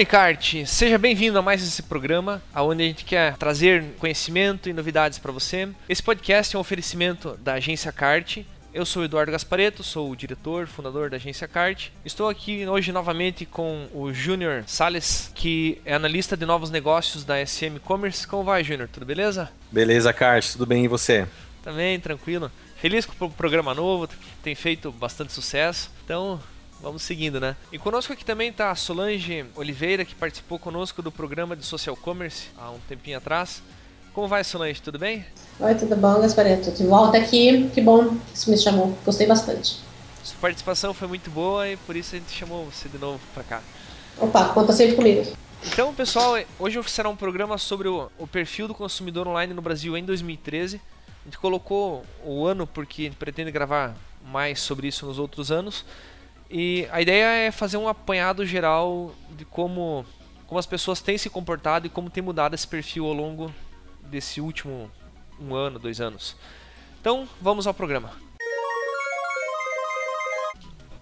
Comunicarte, seja bem-vindo a mais esse programa, onde a gente quer trazer conhecimento e novidades para você. Esse podcast é um oferecimento da agência Carte. Eu sou Eduardo Gaspareto, sou o diretor, fundador da agência Carte. Estou aqui hoje novamente com o Júnior Sales, que é analista de novos negócios da SM Commerce. Como vai, Júnior? Tudo beleza? Beleza, Carte, tudo bem e você? Também, tranquilo. Feliz com o programa novo, tem feito bastante sucesso. Então, vamos seguindo, né? E conosco aqui também está a Solange Oliveira, que participou conosco do programa de Social Commerce há um tempinho atrás. Como vai, Solange? Tudo bem? Oi, tudo bom, Gaspareto? De volta aqui. Que bom que você me chamou. Gostei bastante. Sua participação foi muito boa e por isso a gente chamou você de novo para cá. Opa, conta sempre comigo. Então, pessoal, hoje será um programa sobre o, o perfil do consumidor online no Brasil em 2013. A gente colocou o ano porque a gente pretende gravar mais sobre isso nos outros anos. E a ideia é fazer um apanhado geral de como, como as pessoas têm se comportado e como tem mudado esse perfil ao longo desse último um ano, dois anos. Então, vamos ao programa.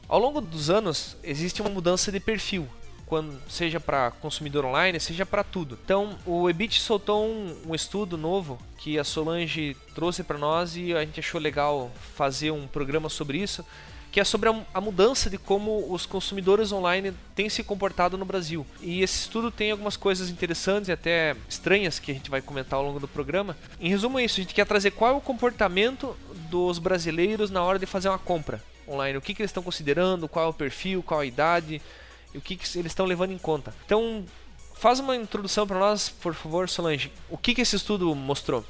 Ao longo dos anos, existe uma mudança de perfil, quando, seja para consumidor online, seja para tudo. Então, o Ebit soltou um, um, estudo novo que a Solange trouxe para nós e a gente achou legal fazer um programa sobre isso, que é sobre a, mudança de como os consumidores online têm se comportado no Brasil. E esse estudo tem algumas coisas interessantes e até estranhas que a gente vai comentar ao longo do programa. Em resumo, é isso: a gente quer trazer qual é o comportamento dos brasileiros na hora de fazer uma compra online, o que, que eles estão considerando, qual é o perfil, qual a idade e o que, que eles estão levando em conta. Então, faz uma introdução para nós, por favor, Solange. O que, que esse estudo mostrou?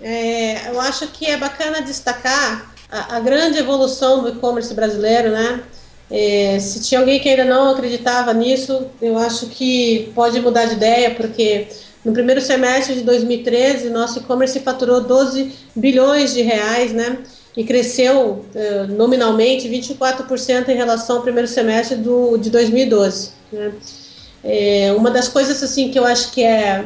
É, eu acho que é bacana destacar a, grande evolução do e-commerce brasileiro, né? É, se tinha alguém que ainda não acreditava nisso, eu acho que pode mudar de ideia, porque no primeiro semestre de 2013, nosso e-commerce faturou 12 bilhões de reais, né? E cresceu uh, nominalmente 24% em relação ao primeiro semestre do, de 2012. Né? É, uma das coisas assim que eu acho que é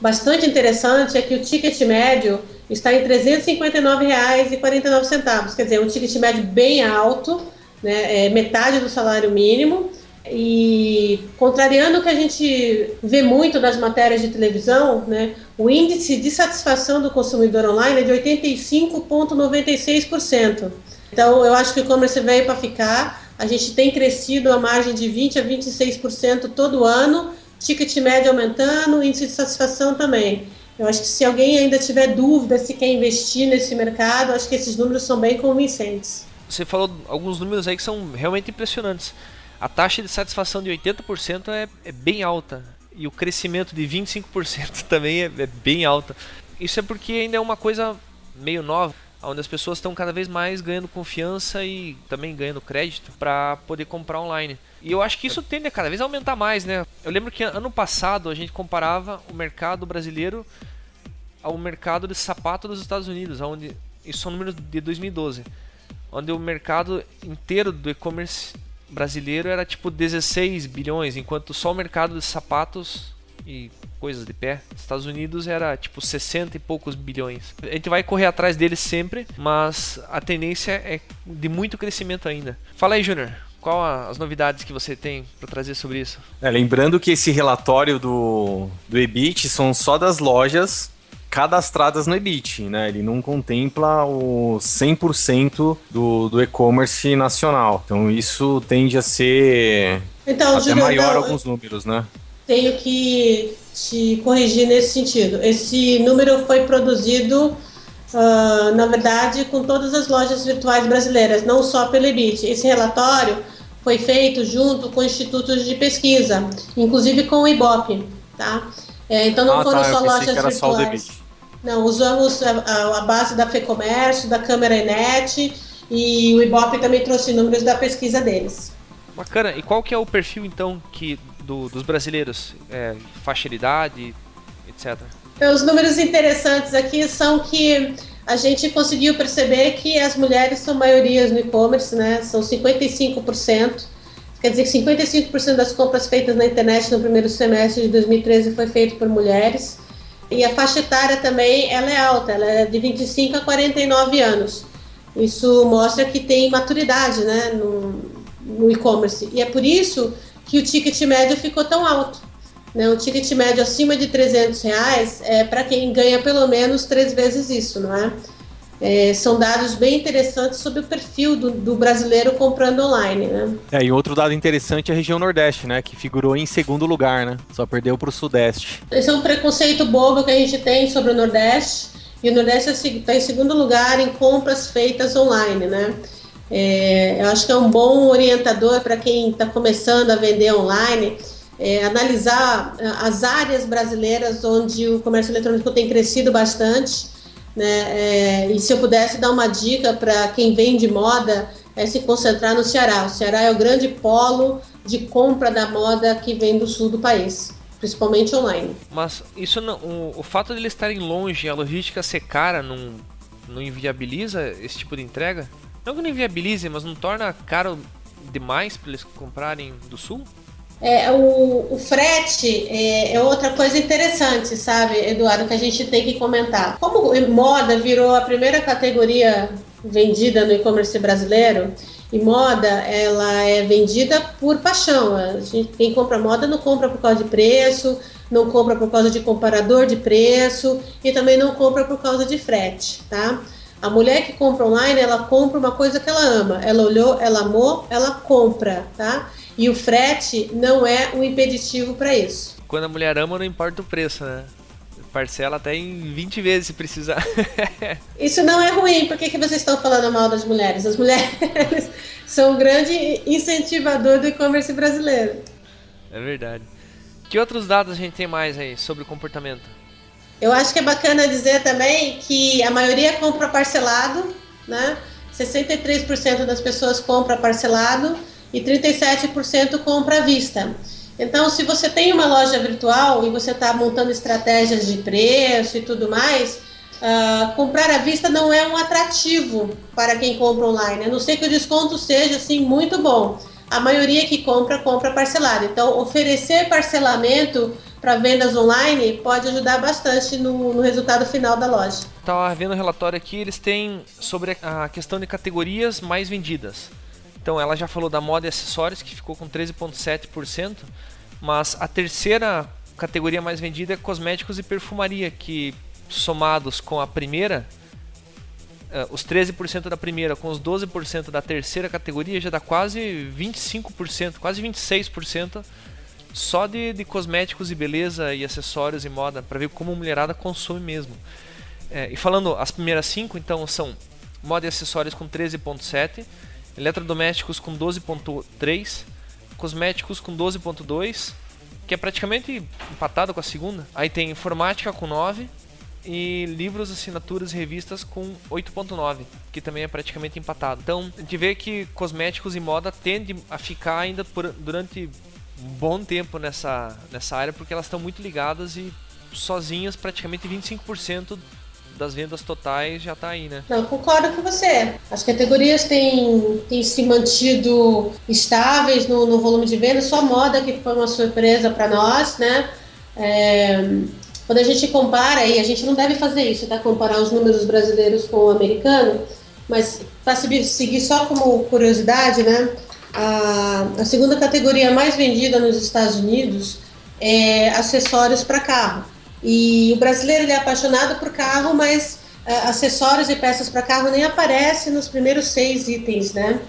bastante interessante é que o ticket médio está em R$ 359,49, quer dizer, um ticket médio bem alto, né, é metade do salário mínimo. E contrariando o que a gente vê muito nas matérias de televisão, né, o índice de satisfação do consumidor online é de 85,96%. Então, eu acho que o e-commerce veio para ficar. A gente tem crescido a margem de 20% a 26% todo ano, ticket médio aumentando, índice de satisfação também. Eu acho que se alguém ainda tiver dúvida se quer investir nesse mercado, acho que esses números são bem convincentes. Você falou alguns números aí que são realmente impressionantes. A taxa de satisfação de 80% é, é bem alta e o crescimento de 25% também é, é bem alta. Isso é porque ainda é uma coisa meio nova, onde as pessoas estão cada vez mais ganhando confiança e também ganhando crédito para poder comprar online. E eu acho que isso tende a cada vez aumentar mais, né? Eu lembro que ano passado a gente comparava o mercado brasileiro ao mercado de sapato dos Estados Unidos, onde isso são números de 2012, onde o mercado inteiro do e-commerce brasileiro era tipo 16 bilhões, enquanto só o mercado de sapatos e coisas de pé, Estados Unidos era tipo 60 e poucos bilhões. A gente vai correr atrás deles sempre, mas a tendência é de muito crescimento ainda. Fala aí, Júnior. Qual as novidades que você tem para trazer sobre isso? É, lembrando que esse relatório do, do EBIT são só das lojas cadastradas no EBIT, né? Ele não contempla o 100% do, do e-commerce nacional. Então isso tende a ser então, até maior não, alguns números, né? Tenho que te corrigir nesse sentido. Esse número foi produzido, uh, na verdade, com todas as lojas virtuais brasileiras, não só pelo EBIT. Esse relatório foi feito junto com institutos de pesquisa, inclusive com o IBOP, tá? É, então não ah, foram tá, só lojas virtuais. Só não, usamos a, a, base da FEComércio, da Câmara Enet e o IBOP também trouxe números da pesquisa deles. Bacana. E qual que é o perfil então que do, dos brasileiros? É, faixa de idade, etc. Os números interessantes aqui são que a gente conseguiu perceber que as mulheres são maiorias no e-commerce, né? São 55%. Quer dizer que 55% das compras feitas na internet no primeiro semestre de 2013 foi feito por mulheres. E a faixa etária também ela é alta, ela é de 25 a 49 anos. Isso mostra que tem maturidade né, no, no e-commerce. E é por isso que o ticket médio ficou tão alto. Né? Um ticket médio acima de 300 reais é para quem ganha pelo menos três vezes isso, não é? É, são dados bem interessantes sobre o perfil do, do, brasileiro comprando online, né? É, e outro dado interessante é a região Nordeste, né? Que figurou em segundo lugar, né? Só perdeu para o Sudeste. Esse é um preconceito bobo que a gente tem sobre o Nordeste. E o Nordeste está em segundo lugar em compras feitas online, né? É, eu acho que é um bom orientador para quem está começando a vender online. É, analisar as áreas brasileiras onde o comércio eletrônico tem crescido bastante né? É, e se eu pudesse dar uma dica para quem vende moda, é se concentrar no Ceará. O Ceará é o grande polo de compra da moda que vem do sul do país, principalmente online. Mas isso não, o, o fato de eles estarem longe, a logística ser cara, não, não inviabiliza esse tipo de entrega? Não que não inviabilize, mas não torna caro demais para eles comprarem do sul? É, o, o frete é, é, outra coisa interessante, sabe, Eduardo, que a gente tem que comentar. Como moda virou a primeira categoria vendida no e-commerce brasileiro, e moda ela é vendida por paixão. A gente, quem compra moda não compra por causa de preço, não compra por causa de comparador de preço e também não compra por causa de frete, tá? A mulher que compra online, ela compra uma coisa que ela ama. Ela olhou, ela amou, ela compra, tá? E o frete não é um impeditivo para isso. Quando a mulher ama, não importa o preço, né? Parcela até em 20 vezes se precisar. isso não é ruim. Por que, que vocês estão falando mal das mulheres? As mulheres são um grande incentivador do e-commerce brasileiro. É verdade. Que outros dados a gente tem mais aí sobre o comportamento? Eu acho que é bacana dizer também que a maioria compra parcelado, né? 63% das pessoas compra parcelado e 37% compra à vista. Então, se você tem uma loja virtual e você está montando estratégias de preço e tudo mais, uh, comprar à vista não é um atrativo para quem compra online, a não ser que o desconto seja assim muito bom. A maioria que compra, compra parcelado. Então, oferecer parcelamento para vendas online pode ajudar bastante no, no resultado final da loja. Estava vendo o relatório aqui, eles têm sobre a questão de categorias mais vendidas. Então ela já falou da moda e acessórios, que ficou com 13,7%, mas a terceira categoria mais vendida é cosméticos e perfumaria, que somados com a primeira, uh, os 13% da primeira com os 12% da terceira categoria já dá quase 25%, quase 26% só de, de cosméticos e beleza e acessórios e moda, para ver como a mulherada consome mesmo. É, e falando as primeiras cinco, então são moda e acessórios com 13,7%, eletrodomésticos com 12.3, cosméticos com 12.2, que é praticamente empatado com a segunda. Aí tem informática com 9 e livros, assinaturas e revistas com 8.9, que também é praticamente empatado. Então, a gente vê que cosméticos e moda tendem a ficar ainda por, durante um bom tempo nessa, nessa área, porque elas estão muito ligadas e sozinhas praticamente 25% das vendas totais já está aí, né? Não, concordo com você. As categorias têm, têm se mantido estáveis no, no volume de vendas, só moda que foi uma surpresa para nós, né? É, quando a gente compara, e a gente não deve fazer isso, tá? Comparar os números brasileiros com o americano, mas para seguir só como curiosidade, né? A, a segunda categoria mais vendida nos Estados Unidos é acessórios para carro. E o brasileiro ele é apaixonado por carro, mas uh, acessórios e peças para carro nem aparecem nos primeiros seis itens, né?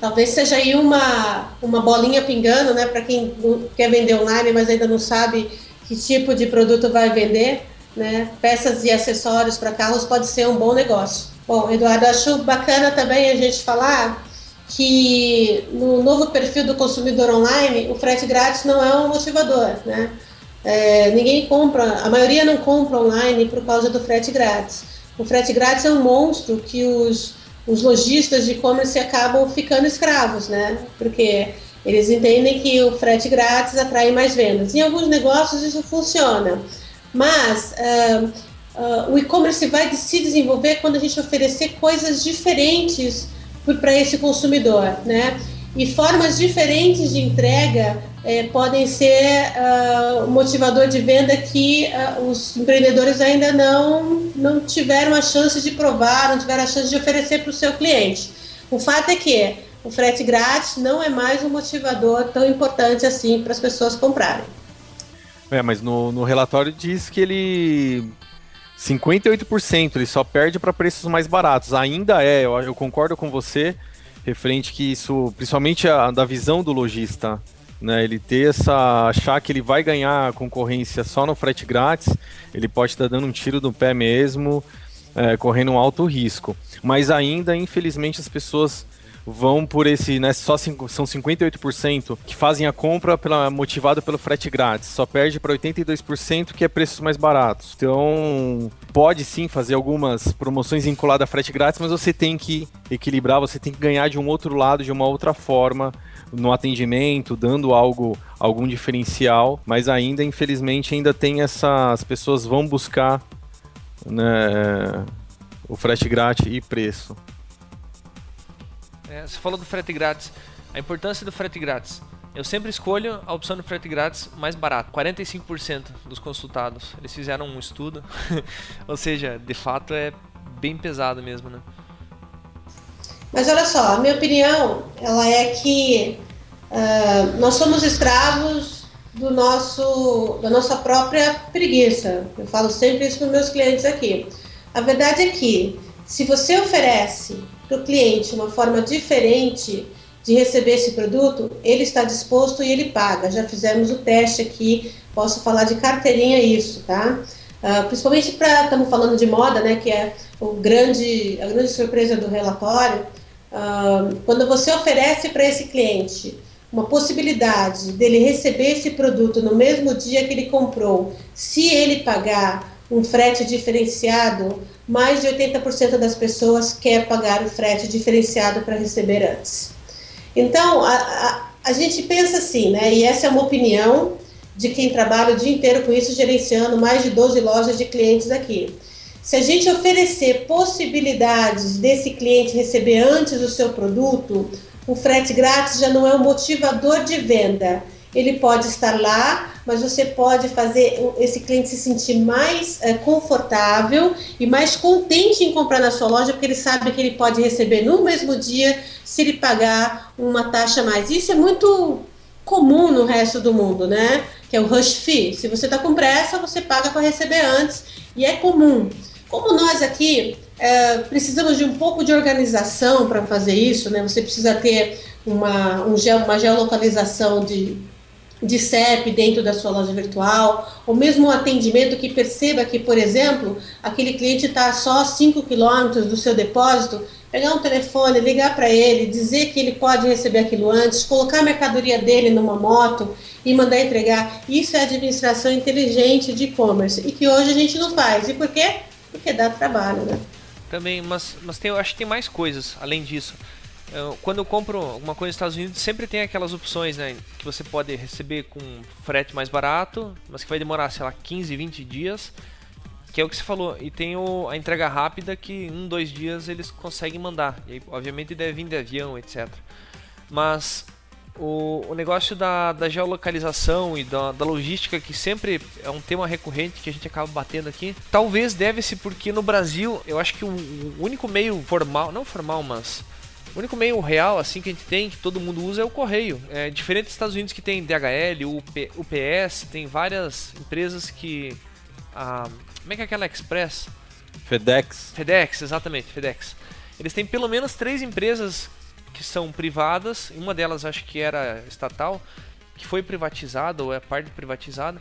Talvez seja aí uma, uma bolinha pingando, né? Para quem quer vender online, mas ainda não sabe que tipo de produto vai vender, né? Peças e acessórios para carros pode ser um bom negócio. Bom, Eduardo, acho bacana também a gente falar que no novo perfil do consumidor online, o frete grátis não é um motivador, né? É, ninguém compra, a maioria não compra online por causa do frete grátis. O frete grátis é um monstro que os, os lojistas de e-commerce acabam ficando escravos, né? Porque eles entendem que o frete grátis atrai mais vendas. Em alguns negócios isso funciona, mas uh, uh, o e-commerce vai se desenvolver quando a gente oferecer coisas diferentes para esse consumidor, né? E formas diferentes de entrega é, podem ser uh, motivador de venda que uh, os empreendedores ainda não, não tiveram a chance de provar, não tiveram a chance de oferecer para o seu cliente. O fato é que o frete grátis não é mais um motivador tão importante assim para as pessoas comprarem. É, mas no, no relatório diz que ele 58%, ele só perde para preços mais baratos. Ainda é, eu, eu, concordo com você, referente que isso, principalmente a, da visão do lojista, né, ele ter essa achar que ele vai ganhar concorrência só no frete grátis, ele pode estar dando um tiro no pé mesmo, é, correndo um alto risco. Mas ainda, infelizmente, as pessoas vão por esse, né, só são 58% que fazem a compra pela, motivado pelo frete grátis, só perde para 82% que é preços mais baratos. Então, pode sim fazer algumas promoções vinculadas a frete grátis, mas você tem que equilibrar, você tem que ganhar de um outro lado, de uma outra forma, no atendimento, dando algo, algum diferencial, mas ainda, infelizmente, ainda tem essa, as pessoas vão buscar né, o frete grátis e preço. É, você falou do frete grátis. A importância do frete grátis. Eu sempre escolho a opção do frete grátis mais barato. 45% dos consultados, eles fizeram um estudo. Ou seja, de fato é bem pesado mesmo, né? Mas olha só, a minha opinião, ela é que uh, nós somos escravos do nosso, da nossa própria preguiça. Eu falo sempre isso para meus clientes aqui. A verdade é que se você oferece para o cliente uma forma diferente de receber esse produto, ele está disposto e ele paga. Já fizemos o teste aqui, posso falar de carteirinha isso, tá? Uh, principalmente para estamos falando de moda, né? Que é o grande, a grande surpresa do relatório. Uh, quando você oferece para esse cliente uma possibilidade dele receber esse produto no mesmo dia que ele comprou, se ele pagar um frete diferenciado, mais de 80% das pessoas quer pagar o frete diferenciado para receber antes. Então, a, a, a, gente pensa assim, né? E essa é uma opinião de quem trabalha o dia inteiro com isso, gerenciando mais de 12 lojas de clientes aqui. Se a gente oferecer possibilidades desse cliente receber antes o seu produto, o frete grátis já não é um motivador de venda. Ele pode estar lá, mas você pode fazer esse cliente se sentir mais é, confortável e mais contente em comprar na sua loja, porque ele sabe que ele pode receber no mesmo dia se ele pagar uma taxa mais. Isso é muito comum no resto do mundo, né? Que é o rush fee. Se você está com pressa, você paga para receber antes e é comum. Como nós aqui é, precisamos de um pouco de organização para fazer isso, né? Você precisa ter uma, um, uma geolocalização de de CEP dentro da sua loja virtual, ou mesmo um atendimento que perceba que, por exemplo, aquele cliente está só a 5 quilômetros do seu depósito, pegar um telefone, ligar para ele, dizer que ele pode receber aquilo antes, colocar a mercadoria dele numa moto e mandar entregar. Isso é administração inteligente de e-commerce e que hoje a gente não faz. E por quê? Porque dá trabalho, né? Também, mas, mas tem, eu acho que tem mais coisas além disso. Eu, quando eu compro alguma coisa nos Estados Unidos, sempre tem aquelas opções, né? Que você pode receber com frete mais barato, mas que vai demorar, sei lá, 15, 20 dias. Que é o que você falou. E tem o, a entrega rápida que em um, dois dias eles conseguem mandar. E aí, obviamente deve vir de avião, etc. Mas o, o negócio da, da geolocalização e da, da, logística, que sempre é um tema recorrente que a gente acaba batendo aqui, talvez deve-se porque no Brasil, eu acho que o, o único meio formal, não formal, mas o único meio real assim que a gente tem, que todo mundo usa, é o correio. É diferente dos Estados Unidos que tem DHL, UP, UPS, tem várias empresas que. Ah, como é que é aquela Express? FedEx. FedEx, exatamente, FedEx. Eles têm pelo menos três empresas que são privadas, uma delas acho que era estatal, que foi privatizada ou é parte privatizada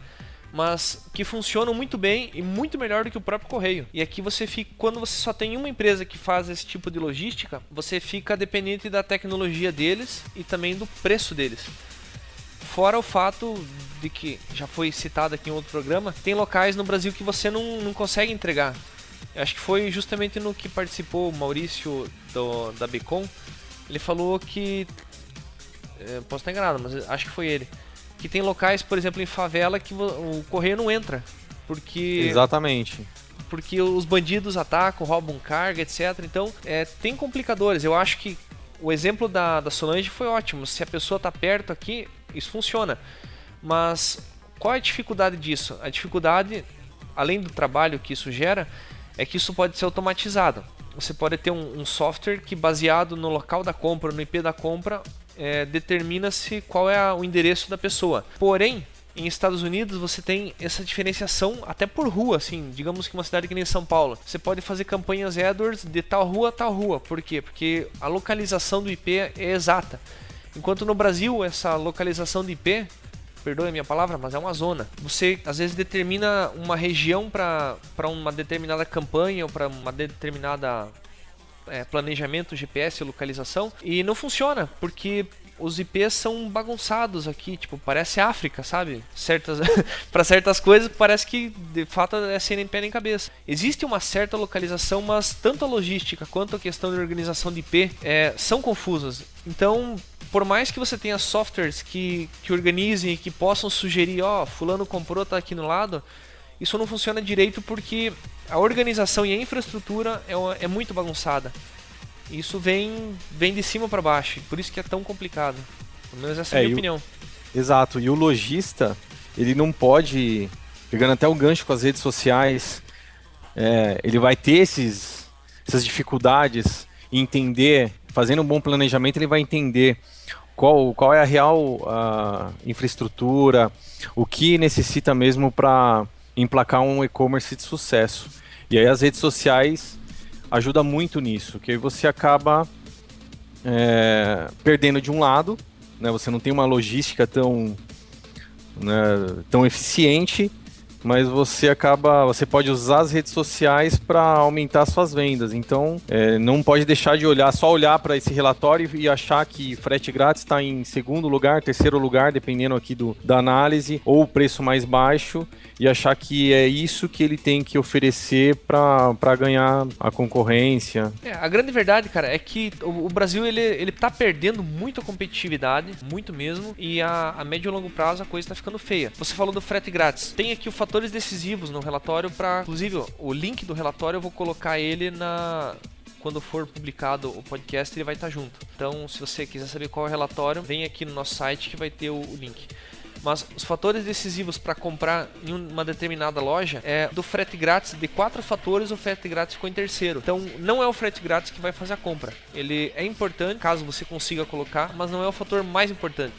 mas que funcionam muito bem e muito melhor do que o próprio correio. E aqui você fica, quando você só tem uma empresa que faz esse tipo de logística, você fica dependente da tecnologia deles e também do preço deles. Fora o fato de que, já foi citado aqui em outro programa, tem locais no Brasil que você não, não consegue entregar. Eu acho que foi justamente no que participou o Maurício do, da Becom. Ele falou que. Eh, posso estar enganado, mas acho que foi ele que tem locais, por exemplo, em favela que o correio não entra. Porque. Exatamente. Porque os bandidos atacam, roubam carga, etc. Então, é, tem complicadores. Eu acho que o exemplo da, da Solange foi ótimo. Se a pessoa está perto aqui, isso funciona. Mas qual é a dificuldade disso? A dificuldade, além do trabalho que isso gera, é que isso pode ser automatizado. Você pode ter um, um software que, baseado no local da compra, no IP da compra, é, determina-se qual é a, o endereço da pessoa. Porém, em Estados Unidos você tem essa diferenciação até por rua, assim, digamos que uma cidade que nem São Paulo. Você pode fazer campanhas AdWords de tal rua a tal rua. Por quê? Porque a localização do IP é exata. Enquanto no Brasil essa localização de IP perdoe a minha palavra, mas é uma zona. Você às vezes determina uma região para uma determinada campanha ou para uma determinada é, planejamento, GPS, localização e não funciona porque os IPs são bagunçados aqui, tipo, parece África, sabe? Certas para certas coisas parece que de fato é sem nem pé nem cabeça. Existe uma certa localização, mas tanto a logística quanto a questão de organização de IP é, são confusas. Então, por mais que você tenha softwares que, que organizem e que possam sugerir, ó, oh, fulano comprou, tá aqui no lado, isso não funciona direito porque a organização e a infraestrutura é, é muito bagunçada. Isso vem, vem de cima para baixo, por isso que é tão complicado. Pelo menos essa é, é a minha opinião. O... Exato, e o lojista, ele não pode, pegando até o gancho com as redes sociais, é, ele vai ter esses, essas dificuldades em entender, fazendo um bom planejamento, ele vai entender qual, qual é a real a infraestrutura, o que necessita mesmo para emplacar um e-commerce de sucesso. E aí as redes sociais ajuda muito nisso, que aí você acaba é, perdendo de um lado, né, você não tem uma logística tão, né, tão eficiente mas você acaba, você pode usar as redes sociais para aumentar suas vendas. Então, é, não pode deixar de olhar, só olhar para esse relatório e achar que frete grátis está em segundo lugar, terceiro lugar, dependendo aqui do, da análise, ou o preço mais baixo, e achar que é isso que ele tem que oferecer para ganhar a concorrência. É, a grande verdade, cara, é que o, o, Brasil ele, ele tá perdendo muita competitividade, muito mesmo, e a, a médio e longo prazo a coisa está ficando feia. Você falou do frete grátis. Tem aqui o fator fatores decisivos no relatório para, inclusive, o link do relatório eu vou colocar ele na quando for publicado o podcast, ele vai estar junto. Então, se você quiser saber qual é o relatório, vem aqui no nosso site que vai ter o, o link. Mas os fatores decisivos para comprar em uma determinada loja é do frete grátis. De quatro fatores, o frete grátis ficou em terceiro. Então, não é o frete grátis que vai fazer a compra. Ele é importante caso você consiga colocar, mas não é o fator mais importante.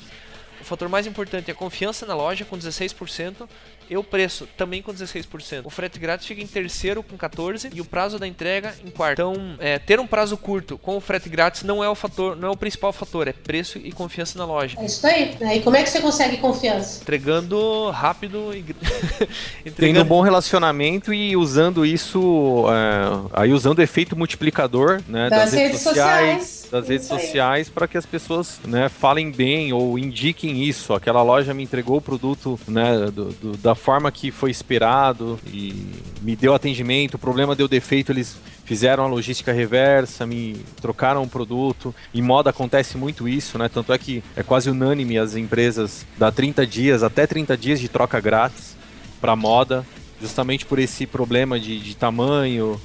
O fator mais importante é a confiança na loja, com 16%, e o preço também com 16%. O frete grátis fica em terceiro com 14% e o prazo da entrega em quarto. Então, é, ter um prazo curto com o frete grátis não é o fator, não é o principal fator, é preço e confiança na loja. É isso aí. E como é que você consegue confiança? Entregando rápido e Entregando... tendo um bom relacionamento e usando isso, é, aí usando o efeito multiplicador, né, das, das redes, redes sociais, sociais, das redes sociais para que as pessoas, né, falem bem ou indiquem isso. Aquela loja me entregou o produto, né, do, do da forma que foi esperado e me deu atendimento. O problema deu defeito, eles fizeram a logística reversa, me trocaram o produto. Em moda acontece muito isso, né? Tanto é que é quase unânime as empresas dar 30 dias, até 30 dias de troca grátis para moda, justamente por esse problema de, de tamanho,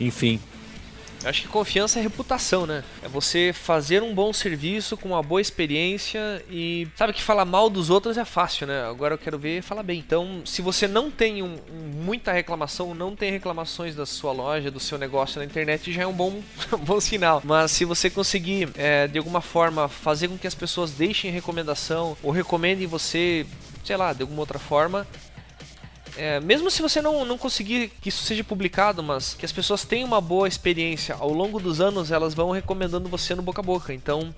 enfim. Acho que confiança é reputação, né? É você fazer um bom serviço com uma boa experiência e sabe que falar mal dos outros é fácil, né? Agora eu quero ver falar bem. Então, se você não tem um, muita reclamação, não tem reclamações da sua loja, do seu negócio na internet, já é um bom, um bom sinal. Mas se você conseguir, é, de alguma forma, fazer com que as pessoas deixem recomendação ou recomendem você, sei lá, de alguma outra forma, é, mesmo se você não, não conseguir que isso seja publicado, mas que as pessoas tenham uma boa experiência ao longo dos anos, elas vão recomendando você no boca a boca. Então,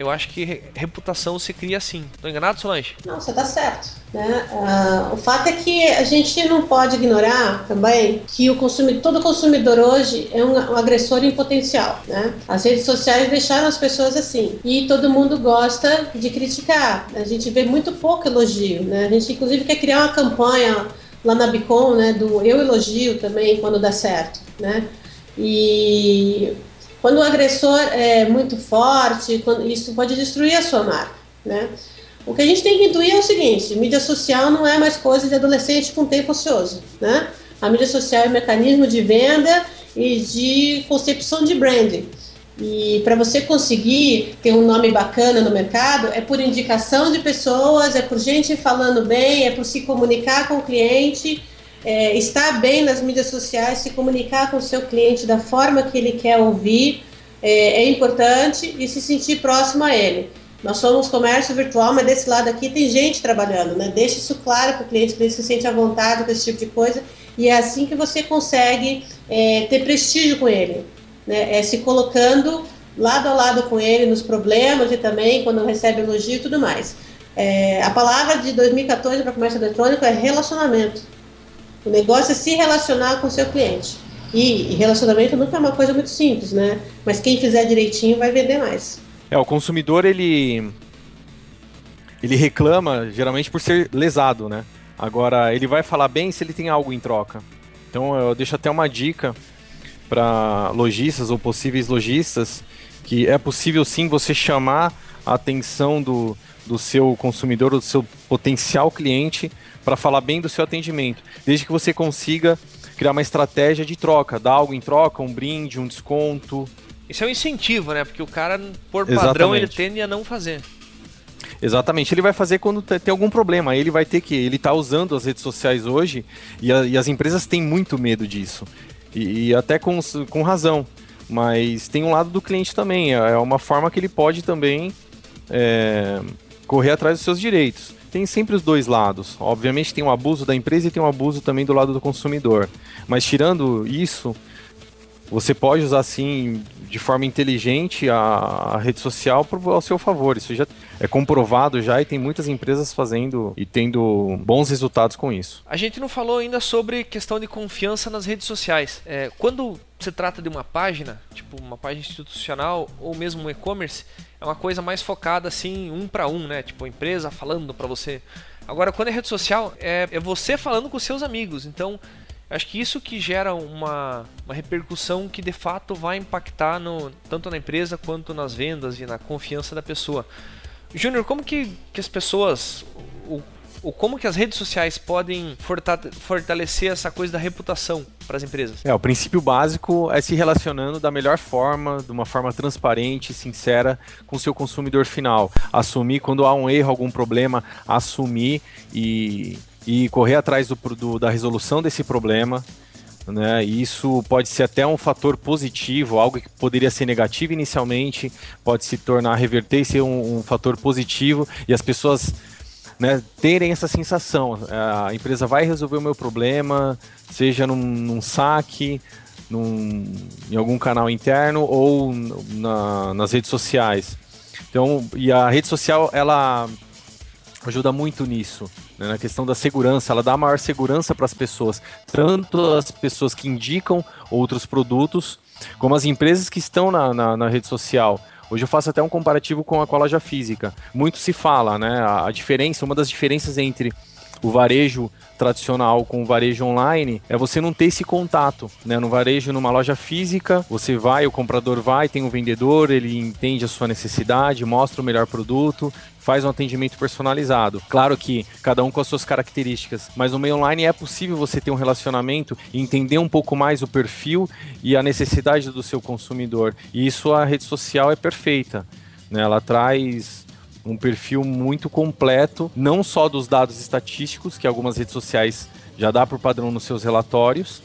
eu acho que reputação se cria assim. Tô enganado, Solange? Não, você tá certo. Né? Uh, o fato é que a gente não pode ignorar também que o consumidor, todo consumidor hoje é um, um, agressor em potencial. Né? As redes sociais deixaram as pessoas assim. E todo mundo gosta de criticar. A gente vê muito pouco elogio. Né? A gente, inclusive, quer criar uma campanha lá na Bicom, né, do eu elogio também quando dá certo, né? E quando o agressor é muito forte, quando, isso pode destruir a sua marca, né? O que a gente tem que intuir é o seguinte: mídia social não é mais coisa de adolescente com tempo ocioso, né? A mídia social é um mecanismo de venda e de concepção de branding. E para você conseguir ter um nome bacana no mercado, é por indicação de pessoas, é por gente falando bem, é por se comunicar com o cliente é, estar bem nas mídias sociais, se comunicar com o seu cliente da forma que ele quer ouvir é, é importante e se sentir próximo a ele. Nós somos comércio virtual, mas desse lado aqui tem gente trabalhando, né? Deixa isso claro para o cliente, que ele se sente à vontade com esse tipo de coisa. E é assim que você consegue é, ter prestígio com ele, né? É se colocando lado a lado com ele nos problemas e também quando recebe elogio e tudo mais. É, a palavra de 2014 para comércio eletrônico é relacionamento. O negócio é se relacionar com o seu cliente. E, relacionamento nunca é uma coisa muito simples, né? Mas quem fizer direitinho vai vender mais. É, o consumidor ele ele reclama geralmente por ser lesado, né? Agora ele vai falar bem se ele tem algo em troca. Então eu deixo até uma dica para lojistas ou possíveis lojistas que é possível sim você chamar a atenção do, do seu consumidor, do seu potencial cliente para falar bem do seu atendimento, desde que você consiga criar uma estratégia de troca, dar algo em troca, um brinde, um desconto. Isso é um incentivo, né? Porque o cara, por padrão, Exatamente. ele tende a não fazer. Exatamente, ele vai fazer quando tem algum problema. Ele vai ter que. Ele está usando as redes sociais hoje e, a, e, as empresas têm muito medo disso. E, e, até com, com razão. Mas tem um lado do cliente também. É uma forma que ele pode também é, correr atrás dos seus direitos tem sempre os dois lados. Obviamente tem um abuso da empresa e tem um abuso também do lado do consumidor. Mas tirando isso, você pode usar assim de forma inteligente a, a rede social ao seu favor. Isso já é comprovado já e tem muitas empresas fazendo e tendo bons resultados com isso. A gente não falou ainda sobre questão de confiança nas redes sociais. É, quando se trata de uma página, tipo uma página institucional ou mesmo um e-commerce, é uma coisa mais focada assim, um para um, né? Tipo, a empresa falando para você. Agora, quando é rede social, é, é você falando com seus amigos. Então, acho que isso que gera uma, uma repercussão que de fato vai impactar no, tanto na empresa quanto nas vendas e na confiança da pessoa. Júnior, como que, que as pessoas, ou como que as redes sociais podem fortalecer essa coisa da reputação para as empresas? É, o princípio básico é se relacionando da melhor forma, de uma forma transparente, sincera com o seu consumidor final. Assumir quando há um erro, algum problema, assumir e, e correr atrás do, do, da resolução desse problema. Né? isso pode ser até um fator positivo, algo que poderia ser negativo inicialmente, pode se tornar reverter e ser um, um fator positivo e as pessoas né, terem essa sensação. A empresa vai resolver o meu problema, seja num, num saque, num, em algum canal interno ou na, nas redes sociais. Então, e a rede social, ela ajuda muito nisso, né, na questão da segurança, ela dá maior segurança para as pessoas, tanto as pessoas que indicam outros produtos, como as empresas que estão na, na, na rede social. Hoje eu faço até um comparativo com a, loja física. Muito se fala, né? A diferença, uma das diferenças entre o varejo tradicional com o varejo online é você não ter esse contato, né? No varejo, numa loja física, você vai, o comprador vai, tem um vendedor, ele entende a sua necessidade, mostra o melhor produto, faz um atendimento personalizado. Claro que cada um com as suas características, mas no meio online é possível você ter um relacionamento e entender um pouco mais o perfil e a necessidade do seu consumidor. E isso a rede social é perfeita. Né? Ela traz um perfil muito completo, não só dos dados estatísticos, que algumas redes sociais já dá por padrão nos seus relatórios,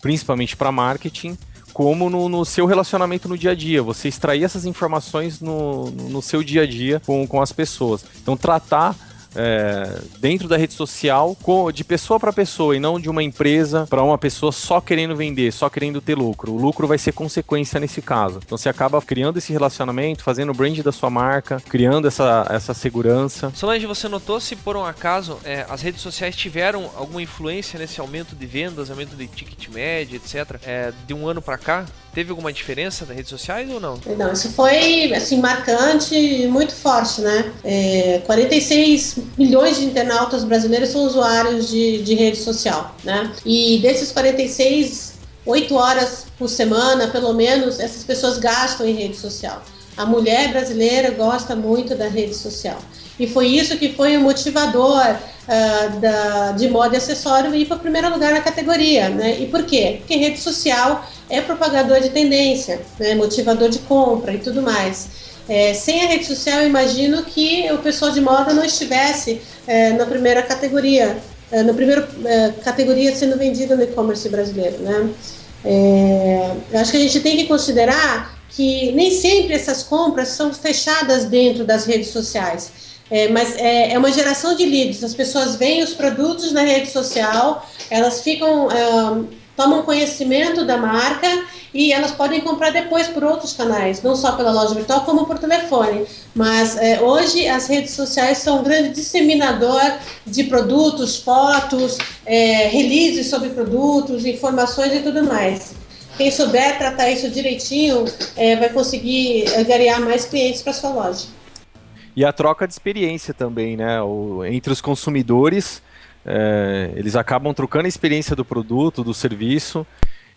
principalmente para marketing, como no, no, seu relacionamento no dia a dia. Você extrair essas informações no, no seu dia a dia com, com as pessoas. Então, tratar é, dentro da rede social de pessoa para pessoa e não de uma empresa para uma pessoa só querendo vender, só querendo ter lucro. O lucro vai ser consequência nesse caso. Então você acaba criando esse relacionamento, fazendo o brand da sua marca, criando essa, essa segurança. Solange, você notou se por um acaso é, as redes sociais tiveram alguma influência nesse aumento de vendas, aumento de ticket médio, etc., é, de um ano para cá? Teve alguma diferença nas redes sociais ou não? Não, isso foi assim marcante e muito forte, né? É, 46 milhões de internautas brasileiros são usuários de, de rede social, né? E desses 46, 8 horas por semana, pelo menos, essas pessoas gastam em rede social. A mulher brasileira gosta muito da rede social. E foi isso que foi o motivador uh, da, de moda e acessório ir para o primeiro lugar na categoria. Né? E por quê? Porque rede social é propagador de tendência, né? motivador de compra e tudo mais. É, sem a rede social, eu imagino que o pessoal de moda não estivesse é, na primeira categoria, é, na primeira é, categoria sendo vendida no e-commerce brasileiro. Né? É, eu acho que a gente tem que considerar que nem sempre essas compras são fechadas dentro das redes sociais. É, mas é, é, uma geração de leads. As pessoas veem os produtos na rede social, elas ficam, tomam conhecimento da marca e elas podem comprar depois por outros canais, não só pela loja virtual, como por telefone. Mas é, hoje as redes sociais são um grande disseminador de produtos, fotos, é, releases sobre produtos, informações e tudo mais. Quem souber tratar isso direitinho é, vai conseguir ganhar mais clientes para sua loja e a troca de experiência também, né? O, entre os consumidores, é, eles acabam trocando a experiência do produto, do serviço,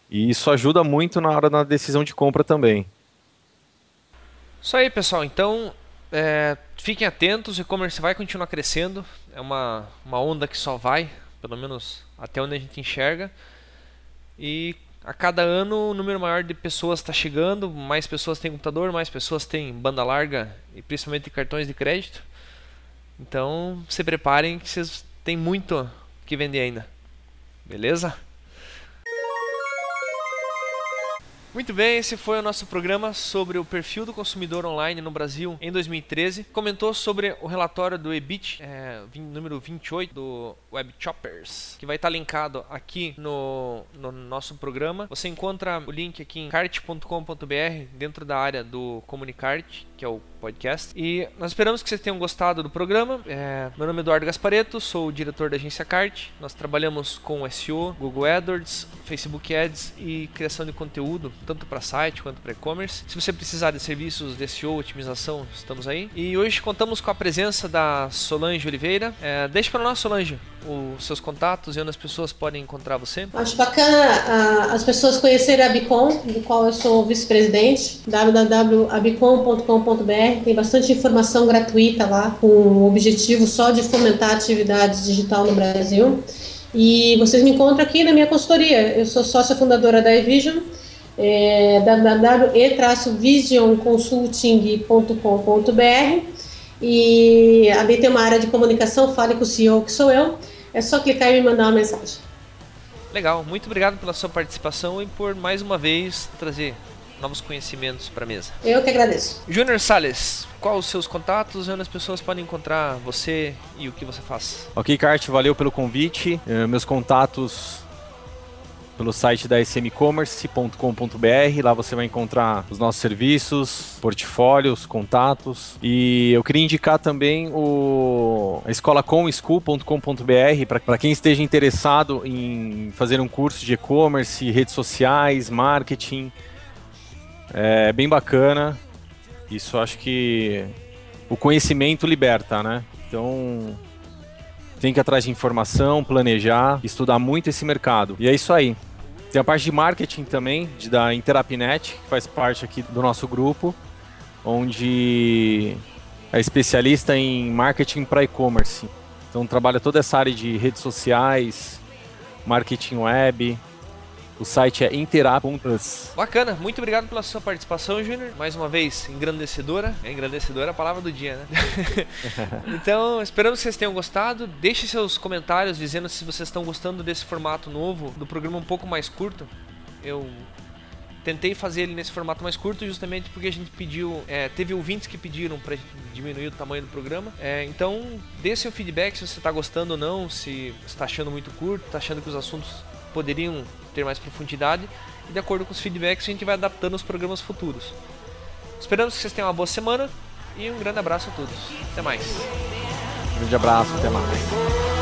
e isso ajuda muito na hora da decisão de compra também. Isso aí, pessoal. Então, é, fiquem atentos, o e-commerce vai continuar crescendo. É uma, uma onda que só vai, pelo menos até onde a gente enxerga. E a cada ano o número maior de pessoas está chegando, mais pessoas têm computador, mais pessoas têm banda larga e principalmente cartões de crédito. Então se preparem que vocês têm muito que vender ainda. Beleza? Muito bem, esse foi o nosso programa sobre o perfil do consumidor online no Brasil em 2013. Comentou sobre o relatório do EBIT, é, número 28 do Web Choppers, que vai estar linkado aqui no, no nosso programa. Você encontra o link aqui em cart.com.br dentro da área do Comunicart, que é o podcast. E nós esperamos que vocês tenham gostado do programa. É, meu nome é Eduardo Gaspareto, sou o diretor da agência CART. Nós trabalhamos com SEO, Google AdWords, Facebook Ads e criação de conteúdo, tanto para site quanto para e-commerce. Se você precisar de serviços de SEO, otimização, estamos aí. E hoje contamos com a presença da Solange Oliveira. É, deixe para nós, Solange, os seus contatos e onde as pessoas podem encontrar você. Acho bacana uh, as pessoas conhecerem a Bicom, do qual eu sou vice-presidente, www.abicom.com.br tem bastante informação gratuita lá, com o objetivo só de fomentar a atividade digital no Brasil. E vocês me encontram aqui na minha consultoria. Eu sou sócia fundadora da eVision, é, www.e-visionconsulting.com.br e ali tem uma área de comunicação, fale com o CEO que sou eu. É só clicar e me mandar uma mensagem. Legal, muito obrigado pela sua participação e por mais uma vez trazer novos conhecimentos para a mesa. Eu que agradeço. Júnior Sales, quais os seus contatos, onde as pessoas podem encontrar você e o que você faz? Ok, Cart, valeu pelo convite. Uh, meus contatos pelo site da smcommerce.com.br. Lá você vai encontrar os nossos serviços, portfólios, contatos. E eu queria indicar também o escolacomschool.com.br para quem esteja interessado em fazer um curso de e-commerce, redes sociais, marketing. É bem bacana. Isso acho que o conhecimento liberta, né? Então tem que ir atrás de informação, planejar, estudar muito esse mercado. E é isso aí. Tem a parte de marketing também, de, da Interapnet, que faz parte aqui do nosso grupo, onde é especialista em marketing para e-commerce. Então trabalha toda essa área de redes sociais, marketing web, o site é Interap.plus. Bacana, muito obrigado pela sua participação, Júnior. Mais uma vez, engrandecedora. É engrandecedora a palavra do dia, né? então, esperamos que vocês tenham gostado. Deixe seus comentários dizendo se vocês estão gostando desse formato novo, do programa um pouco mais curto. Eu tentei fazer ele nesse formato mais curto justamente porque a gente pediu, é, teve ouvintes que pediram para diminuir o tamanho do programa. É, então, dê seu feedback se você está gostando ou não, se está achando muito curto, está achando que os assuntos poderiam ter mais profundidade e de acordo com os feedbacks a gente vai adaptando os programas futuros. Esperamos que vocês tenham uma boa semana e um grande abraço a todos. Até mais. Um grande abraço, até mais.